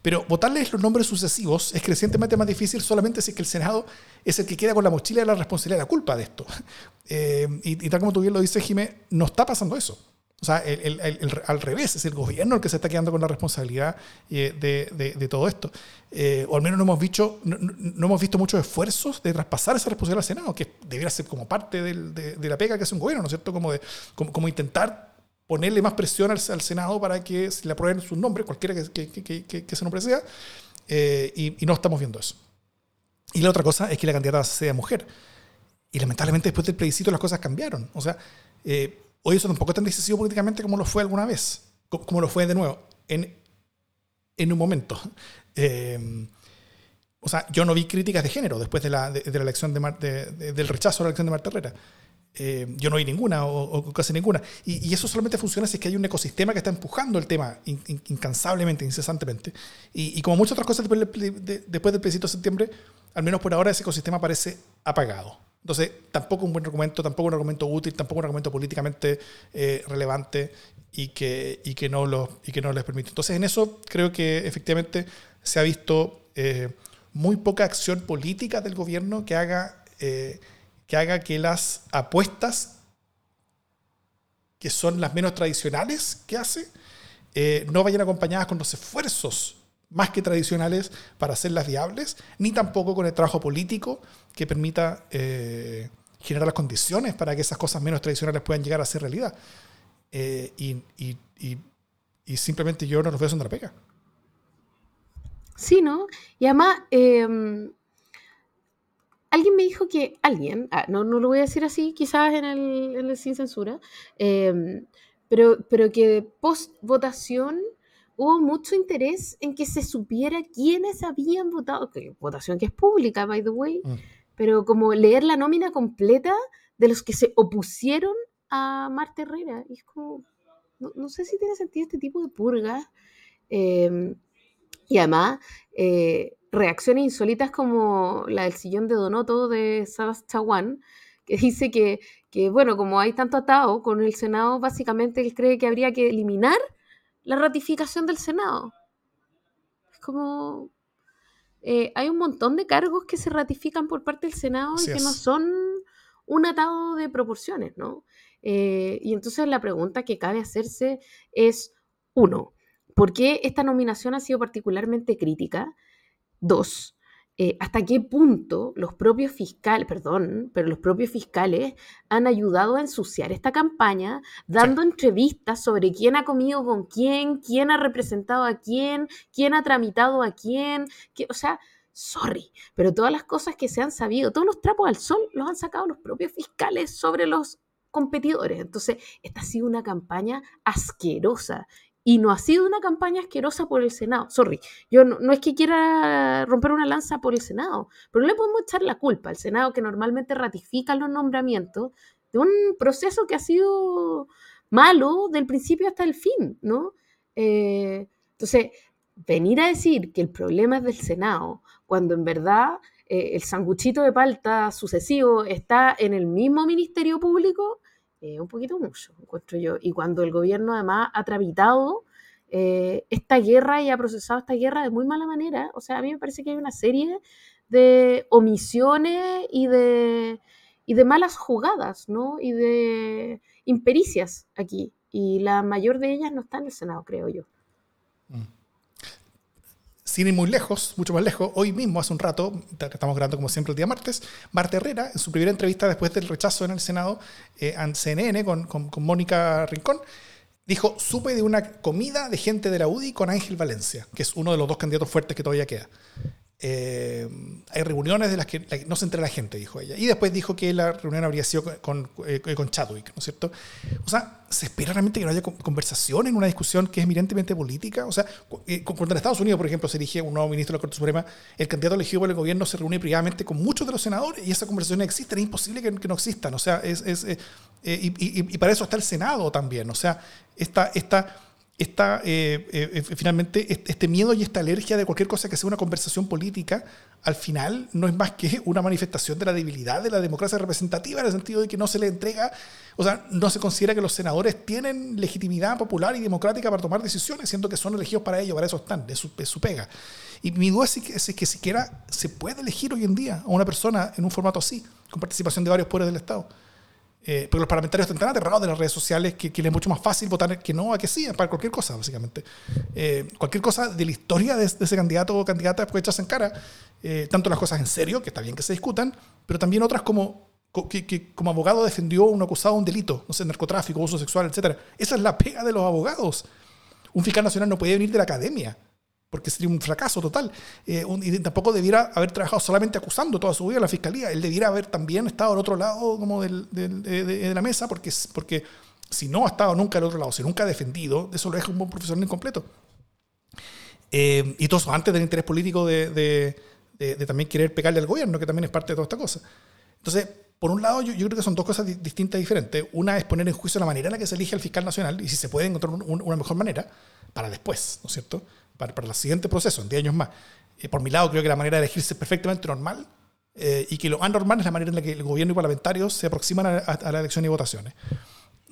Pero votarles los nombres sucesivos es crecientemente más difícil solamente si es que el Senado es el que queda con la mochila de la responsabilidad de la culpa de esto. y, y, tal como tú bien lo dices, Jimé, no está pasando eso. O sea, el, el, al revés, es el gobierno el que se está quedando con la responsabilidad eh, de, de, todo esto. Eh, o al menos no hemos, visto, no, no, hemos visto muchos esfuerzos de traspasar esa responsabilidad al Senado, que debería ser como parte de, la pega que hace un gobierno, ¿no es cierto? Como, de, como, intentar ponerle más presión al, al, Senado para que se le aprueben sus nombres, cualquiera que, que, que, que ese nombre sea, eh, y, y, no estamos viendo eso. Y la otra cosa es que la candidata sea mujer. Y lamentablemente después del plebiscito las cosas cambiaron. O sea, eh, Hoy eso tampoco es tan decisivo políticamente como lo fue alguna vez, como lo fue de nuevo, en, en un momento. Eh, o sea, yo no vi críticas de género después de la, de, la elección de, del rechazo a la elección de Marta Herrera. Eh, yo no vi ninguna o, casi ninguna. Y, eso solamente funciona si es que hay un ecosistema que está empujando el tema incansablemente, incesantemente. Y, como muchas otras cosas después del plebiscito de septiembre, al menos por ahora ese ecosistema parece apagado. Entonces, tampoco un buen argumento, tampoco un argumento útil, tampoco un argumento políticamente eh, relevante y que, y, que no y que no les permite. Entonces, en eso creo que efectivamente se ha visto eh, muy poca acción política del gobierno que haga, eh, que haga que las apuestas, que son las menos tradicionales que hace, no vayan acompañadas con los esfuerzos más que tradicionales para hacerlas viables, ni tampoco con el trabajo político que permita eh, generar las condiciones para que esas cosas menos tradicionales puedan llegar a ser realidad. Eh, y, y, y, simplemente yo no los veo haciendo la pega. Sí, ¿no? Y además, em, alguien me dijo que, alguien, ah, no, no lo voy a decir así, quizás en el, en el sin censura, em, pero, pero que post votación hubo mucho interés en que se supiera quiénes habían votado, que votación que es pública, by the way, mm. Pero como leer la nómina completa de los que se opusieron a Marta Herrera. Es como, no, sé si tiene sentido este tipo de purga. Em, y además, eh, reacciones insólitas como la del sillón de Donoto de Sabas Chaguán, que dice que, que, bueno, como hay tanto atado con el Senado, básicamente él cree que habría que eliminar la ratificación del Senado. Es como... Eh, hay un montón de cargos que se ratifican por parte del Senado y que no son un atado de proporciones, ¿no? Eh, y entonces la pregunta que cabe hacerse es, uno, ¿por qué esta nominación ha sido particularmente crítica? Dos, eh, hasta qué punto los propios fiscales, perdón, pero los propios fiscales han ayudado a ensuciar esta campaña, dando entrevistas sobre quién ha comido con quién, quién ha representado a quién, quién ha tramitado a quién, o sea, sorry, pero todas las cosas que se han sabido, todos los trapos al sol los han sacado los propios fiscales sobre los competidores. Entonces, esta ha sido una campaña asquerosa y no ha sido una campaña asquerosa por el Senado. Sorry, yo no, es que quiera romper una lanza por el Senado, pero no le podemos echar la culpa al Senado que normalmente ratifica los nombramientos de un proceso que ha sido malo del principio hasta el fin, ¿no? Eh, entonces, venir a decir que el problema es del Senado, cuando en verdad eh, el sanguchito de palta sucesivo está en el mismo Ministerio Público, un poquito mucho, encuentro yo. Y cuando el gobierno además ha tramitado eh, esta guerra y ha procesado esta guerra de muy mala manera, o sea, a mí me parece que hay una serie de omisiones y de, y de malas jugadas, ¿no? Y de impericias aquí. Y la mayor de ellas no está en el Senado, creo yo. Mm sin ir muy lejos, mucho más lejos, hoy mismo, hace un rato, estamos grabando como siempre el día martes, Marta Herrera, en su primera entrevista después del rechazo en el Senado, eh, en CNN, con, con, Mónica Rincón, dijo, supe de una comida de gente de la UDI con Ángel Valencia, que es uno de los dos candidatos fuertes que todavía queda. Eh, hay reuniones de las que no se entera la gente, dijo ella. Y después dijo que la reunión habría sido con, eh, con, Chadwick, ¿no es cierto? O sea, ¿se espera realmente que no haya conversación en una discusión que es eminentemente política? O sea, eh, cuando en Estados Unidos, por ejemplo, se elige un nuevo ministro de la Corte Suprema, el candidato elegido por el gobierno se reúne privadamente con muchos de los senadores y esa conversación existe, es imposible que, no existan. O sea, es, es y, y, para eso está el Senado también. O sea, esta... esta esta, eh, eh, finalmente este miedo y esta alergia de cualquier cosa que sea una conversación política, al final no es más que una manifestación de la debilidad de la democracia representativa en el sentido de que no se le entrega, o sea, no se considera que los senadores tienen legitimidad popular y democrática para tomar decisiones, siendo que son elegidos para ello, para eso están, es su, su pega. Y mi duda es, es que siquiera se puede elegir hoy en día a una persona en un formato así, con participación de varios poderes del Estado. Eh, porque los parlamentarios están tan aterrados de las redes sociales que, les es mucho más fácil votar que no a que sí, para cualquier cosa, básicamente. Eh, cualquier cosa de la historia de, ese candidato o candidata puede echarse en cara, eh, tanto las cosas en serio, que está bien que se discutan, pero también otras como que, como abogado defendió a un acusado de un delito, no sé, narcotráfico, uso sexual, etc. Esa es la pega de los abogados. Un fiscal nacional no puede venir de la academia porque sería un fracaso total. Eh, y tampoco debiera haber trabajado solamente acusando toda su vida a la fiscalía. Él debiera haber también estado al otro lado como del, de, la mesa, porque, porque si no ha estado nunca al otro lado, si nunca ha defendido, eso lo deja un buen profesor incompleto. Eh, y todo eso antes del interés político de, también querer pegarle al gobierno, que también es parte de toda esta cosa. Entonces, por un lado, yo, yo creo que son dos cosas distintas y diferentes. Una es poner en juicio la manera en la que se elige al fiscal nacional y si se puede encontrar una mejor manera para después, ¿no es cierto? Para, para el siguiente proceso, en 10 años más. Eh, por mi lado, creo que la manera de elegirse es perfectamente normal eh, y que lo anormal es la manera en la que el gobierno y parlamentarios se aproximan a, la elección y votaciones.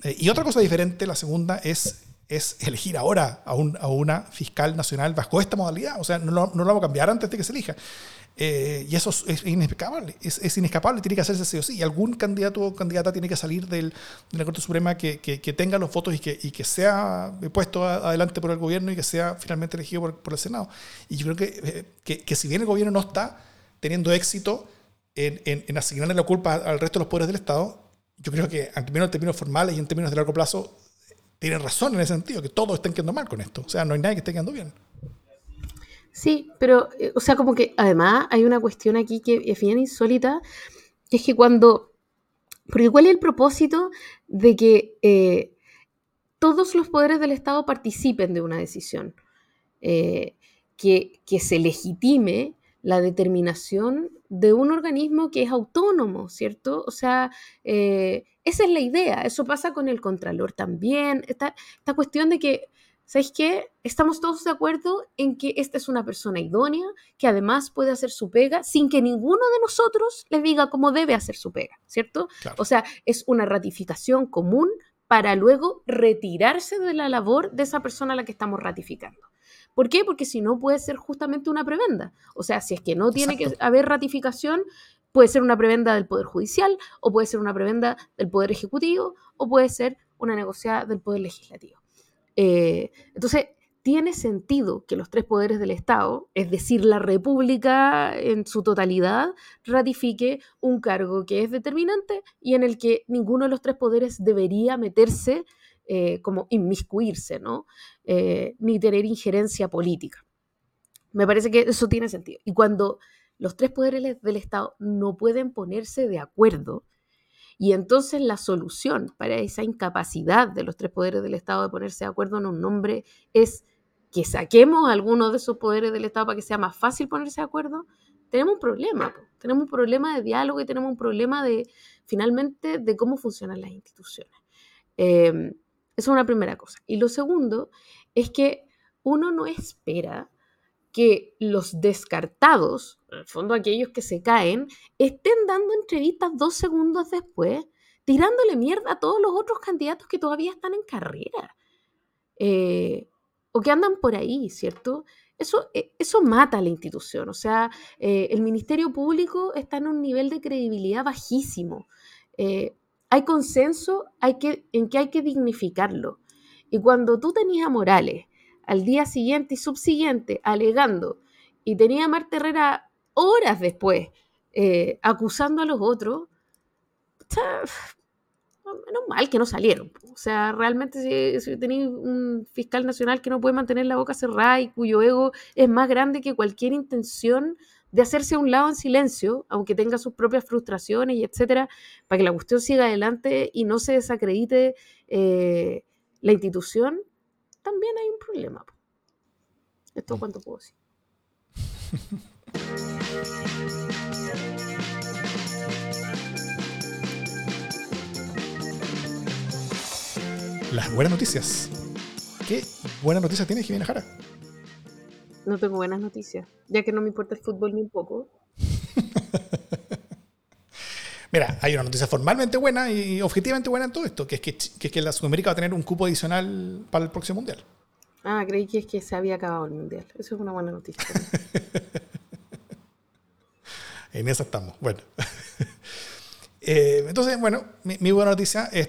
Eh, y otra cosa diferente, la segunda, es, es elegir ahora a, un, a una fiscal nacional bajo esta modalidad. O sea, no, no, lo vamos a cambiar antes de que se elija. y eso es inescapable, es, es, inescapable, tiene que hacerse sí o sí. Y algún candidato o candidata tiene que salir del, de la Corte Suprema que, que, tenga los votos y que, y que sea puesto adelante por el gobierno y que sea finalmente elegido por, por el Senado. Y yo creo que, que, que, si bien el gobierno no está teniendo éxito en, en, asignarle la culpa al resto de los poderes del Estado, yo creo que, en términos formales y en términos de largo plazo, tienen razón en ese sentido, que todos estén quedando mal con esto. O sea, no hay nadie que esté quedando bien. Sí, pero, eh, o sea, como que además hay una cuestión aquí que es bien insólita, es que cuando, porque ¿cuál es el propósito de que eh, todos los poderes del Estado participen de una decisión? Eh, que, que, se legitime la determinación de un organismo que es autónomo, ¿cierto? O sea, esa es la idea. Eso pasa con el Contralor también. Esta, esta cuestión de que ¿Sabéis qué? Estamos todos de acuerdo en que esta es una persona idónea, que además puede hacer su pega sin que ninguno de nosotros le diga cómo debe hacer su pega, ¿cierto? O sea, es una ratificación común para luego retirarse de la labor de esa persona a la que estamos ratificando. ¿Por qué? Porque si no puede ser justamente una prebenda. O sea, si es que no tiene que haber ratificación, puede ser una prebenda del Poder Judicial, o puede ser una prebenda del Poder Ejecutivo, o puede ser una negociada del Poder Legislativo. Eh, entonces, tiene sentido que los tres poderes del Estado, es decir, la República en su totalidad, ratifique un cargo que es determinante y en el que ninguno de los tres poderes debería meterse eh, como inmiscuirse, ¿no? Eh, ni tener injerencia política. Me parece que eso tiene sentido. Y cuando los tres poderes del Estado no pueden ponerse de acuerdo, Y entonces la solución para esa incapacidad de los tres poderes del Estado de ponerse de acuerdo en un nombre es que saquemos algunos de esos poderes del Estado para que sea más fácil ponerse de acuerdo, tenemos un problema. Tenemos un problema de diálogo y tenemos un problema de, finalmente, de cómo funcionan las instituciones. Eso es una primera cosa. Y lo segundo es que uno no espera que los descartados, en el fondo aquellos que se caen, estén dando entrevistas dos segundos después, tirándole mierda a todos los otros candidatos que todavía están en carrera. Eh, o que andan por ahí, ¿cierto? Eso, eh, eso mata a la institución. O sea, eh, el Ministerio Público está en un nivel de credibilidad bajísimo. Hay consenso hay que, en que hay que dignificarlo. Y cuando tú tenías a Morales, al día siguiente y subsiguiente alegando y tenía a Marta Herrera horas después eh, acusando a los otros, menos mal que no salieron. O sea, realmente si, si un fiscal nacional que no puede mantener la boca cerrada y cuyo ego es más grande que cualquier intención de hacerse a un lado en silencio, aunque tenga sus propias frustraciones y etcétera, para que la cuestión siga adelante y no se desacredite eh, la institución, también hay un problema. Esto es cuanto puedo decir. Las buenas noticias. ¿Qué buenas noticias tiene Jimena Jara? No tengo buenas noticias, ya que no me importa el fútbol ni un poco. Mira, hay una noticia formalmente buena y objetivamente buena en todo esto, que es que, que, es que la Sudamérica va a tener un cupo adicional para el próximo Mundial. Ah, creí que es que se había acabado el Mundial. Eso es una buena noticia. en esa estamos. Bueno. Eh, entonces, bueno, mi, buena noticia es,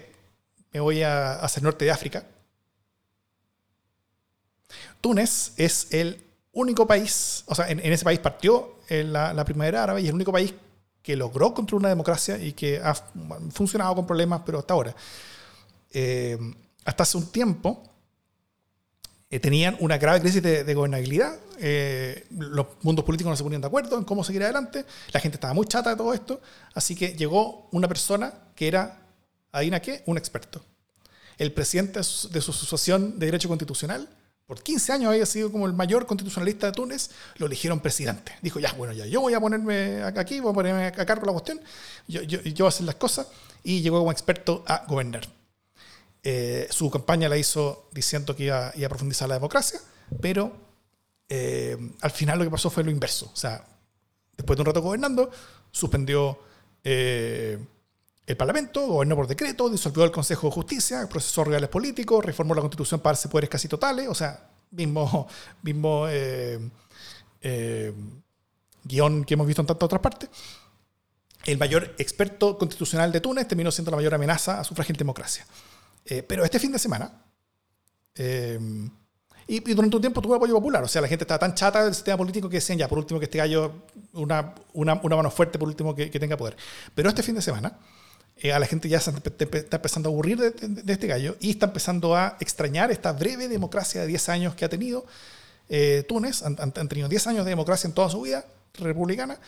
me voy a hacia el norte de África. Túnez es el único país, o sea, en, ese país partió la, la, primavera árabe y es el único país que logró construir una democracia y que ha funcionado con problemas, pero hasta ahora. Eh, hasta hace un tiempo eh, tenían una grave crisis de, gobernabilidad. Eh, los mundos políticos no se ponían de acuerdo en cómo seguir adelante. La gente estaba muy chata de todo esto. Así que llegó una persona que era, ¿adivina qué? Un experto. El presidente de su asociación de Derecho Constitucional por 15 años había sido como el mayor constitucionalista de Túnez, lo eligieron presidente. Dijo, ya, bueno, ya, yo voy a ponerme aquí, voy a ponerme a cargo la cuestión, yo, yo, yo voy a hacer las cosas, y llegó como experto a gobernar. Eh, su campaña la hizo diciendo que iba, a profundizar la democracia, pero eh, al final lo que pasó fue lo inverso. O sea, después de un rato gobernando, suspendió eh, el Parlamento, gobernó por decreto, disolvió el Consejo de Justicia, procesó regales políticos, reformó la Constitución para darse poderes casi totales, o sea, mismo, mismo eh, eh, guion que hemos visto en tantas otras partes. El mayor experto constitucional de Túnez terminó siendo la mayor amenaza a su frágil democracia. Eh, pero este fin de semana, y, durante un tiempo tuvo apoyo popular, o sea, la gente estaba tan chata del sistema político que decían, ya, por último, que este gallo, una, una, mano fuerte, por último, que tenga poder. Pero este fin de semana, eh, a la gente ya está empezando a aburrir de, este gallo y está empezando a extrañar esta breve democracia de 10 años que ha tenido eh, Túnez. Han, tenido 10 años de democracia en toda su vida republicana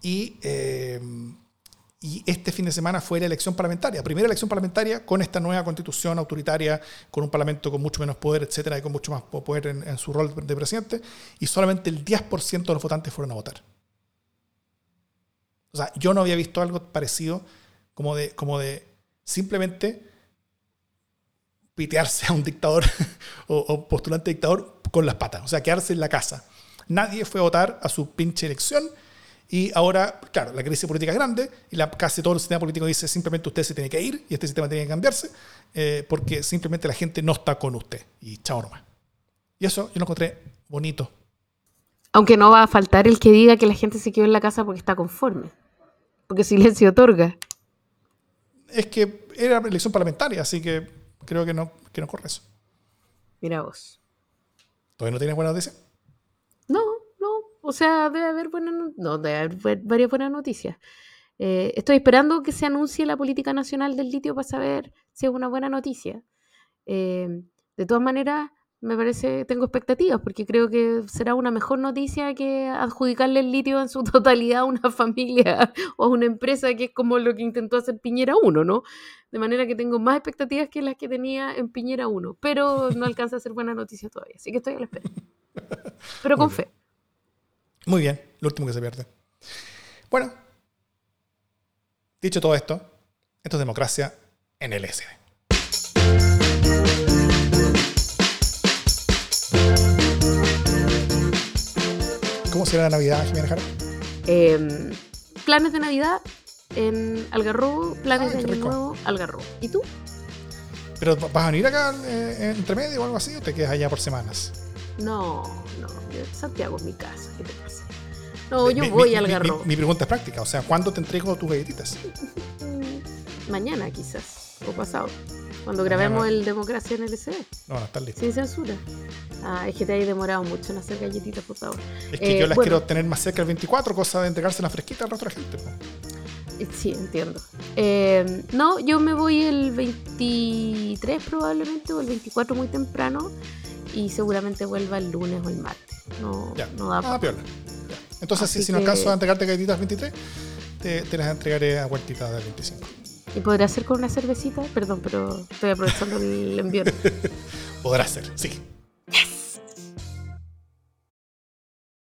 y, eh, y este fin de semana fue la elección parlamentaria, primera elección parlamentaria con esta nueva constitución autoritaria, con un parlamento con mucho menos poder, etcétera, y con mucho más poder en, en su rol de presidente, y solamente el 10% de los votantes fueron a votar. O sea, yo no había visto algo parecido como de, como de simplemente pitearse a un dictador o, postulante dictador con las patas, o sea, quedarse en la casa. Nadie fue a votar a su pinche elección y ahora, claro, la crisis política es grande y casi todo el sistema político dice simplemente usted se tiene que ir y este sistema tiene que cambiarse eh, porque simplemente la gente no está con usted y chao nomás. Y eso yo lo encontré bonito. Aunque no va a faltar el que diga que la gente se quedó en la casa porque está conforme, porque silencio otorga es que era elección parlamentaria, así que creo que no, que no corre eso. Mira vos. ¿Todavía no tienes buena noticia? No, no. O sea, debe haber buenas no, debe haber varias buenas noticias. Eh, estoy esperando que se anuncie la política nacional del litio para saber si es una buena noticia. Eh, de todas maneras, me parece, tengo expectativas porque creo que será una mejor noticia que adjudicarle el litio en su totalidad a una familia o a una empresa que es como lo que intentó hacer Piñera 1, ¿no? De manera que tengo más expectativas que las que tenía en Piñera 1, pero no alcanza a ser buena noticia todavía, así que estoy a la espera. Pero con fe. Muy bien, lo último que se pierde. Bueno, dicho todo esto, esto es democracia en el SD. ¿Cómo será la Navidad, Jimena Jara? Em, planes de Navidad en Algarrobo, planes Ay, de Año. Nuevo, Algarrobo. ¿Y tú? ¿Pero vas a venir acá eh, entre medio o algo así o te quedas allá por semanas? No, no, Santiago es mi casa, ¿qué te pasa? No, yo Mi- voy mi- al mi- Algarrobo. Mi, mi pregunta es práctica, o sea, ¿cuándo te entrego tus galletitas? Mañana quizás, o pasado, cuando Mañana. grabemos el Democracia en LCD, No, no están listas. sin censura. Ah, es que te has demorado mucho en hacer galletitas, por favor. Es que Eh, yo las bueno. quiero tener más cerca el 24, cosa de entregárselas fresquitas a la otra gente. Eh, Sí, entiendo. Eh, no, yo me voy el 23 probablemente, o el 24 muy temprano, y seguramente vuelva el lunes o el martes. No, Ya. no da Ah, piola. Ya. Entonces, si, Así si no alcanzo a entregarte galletitas el 23, te, te las entregaré a vueltita del 25. ¿Y podrá ser con una cervecita? Perdón, pero estoy aprovechando el envío. Podrá ser, sí.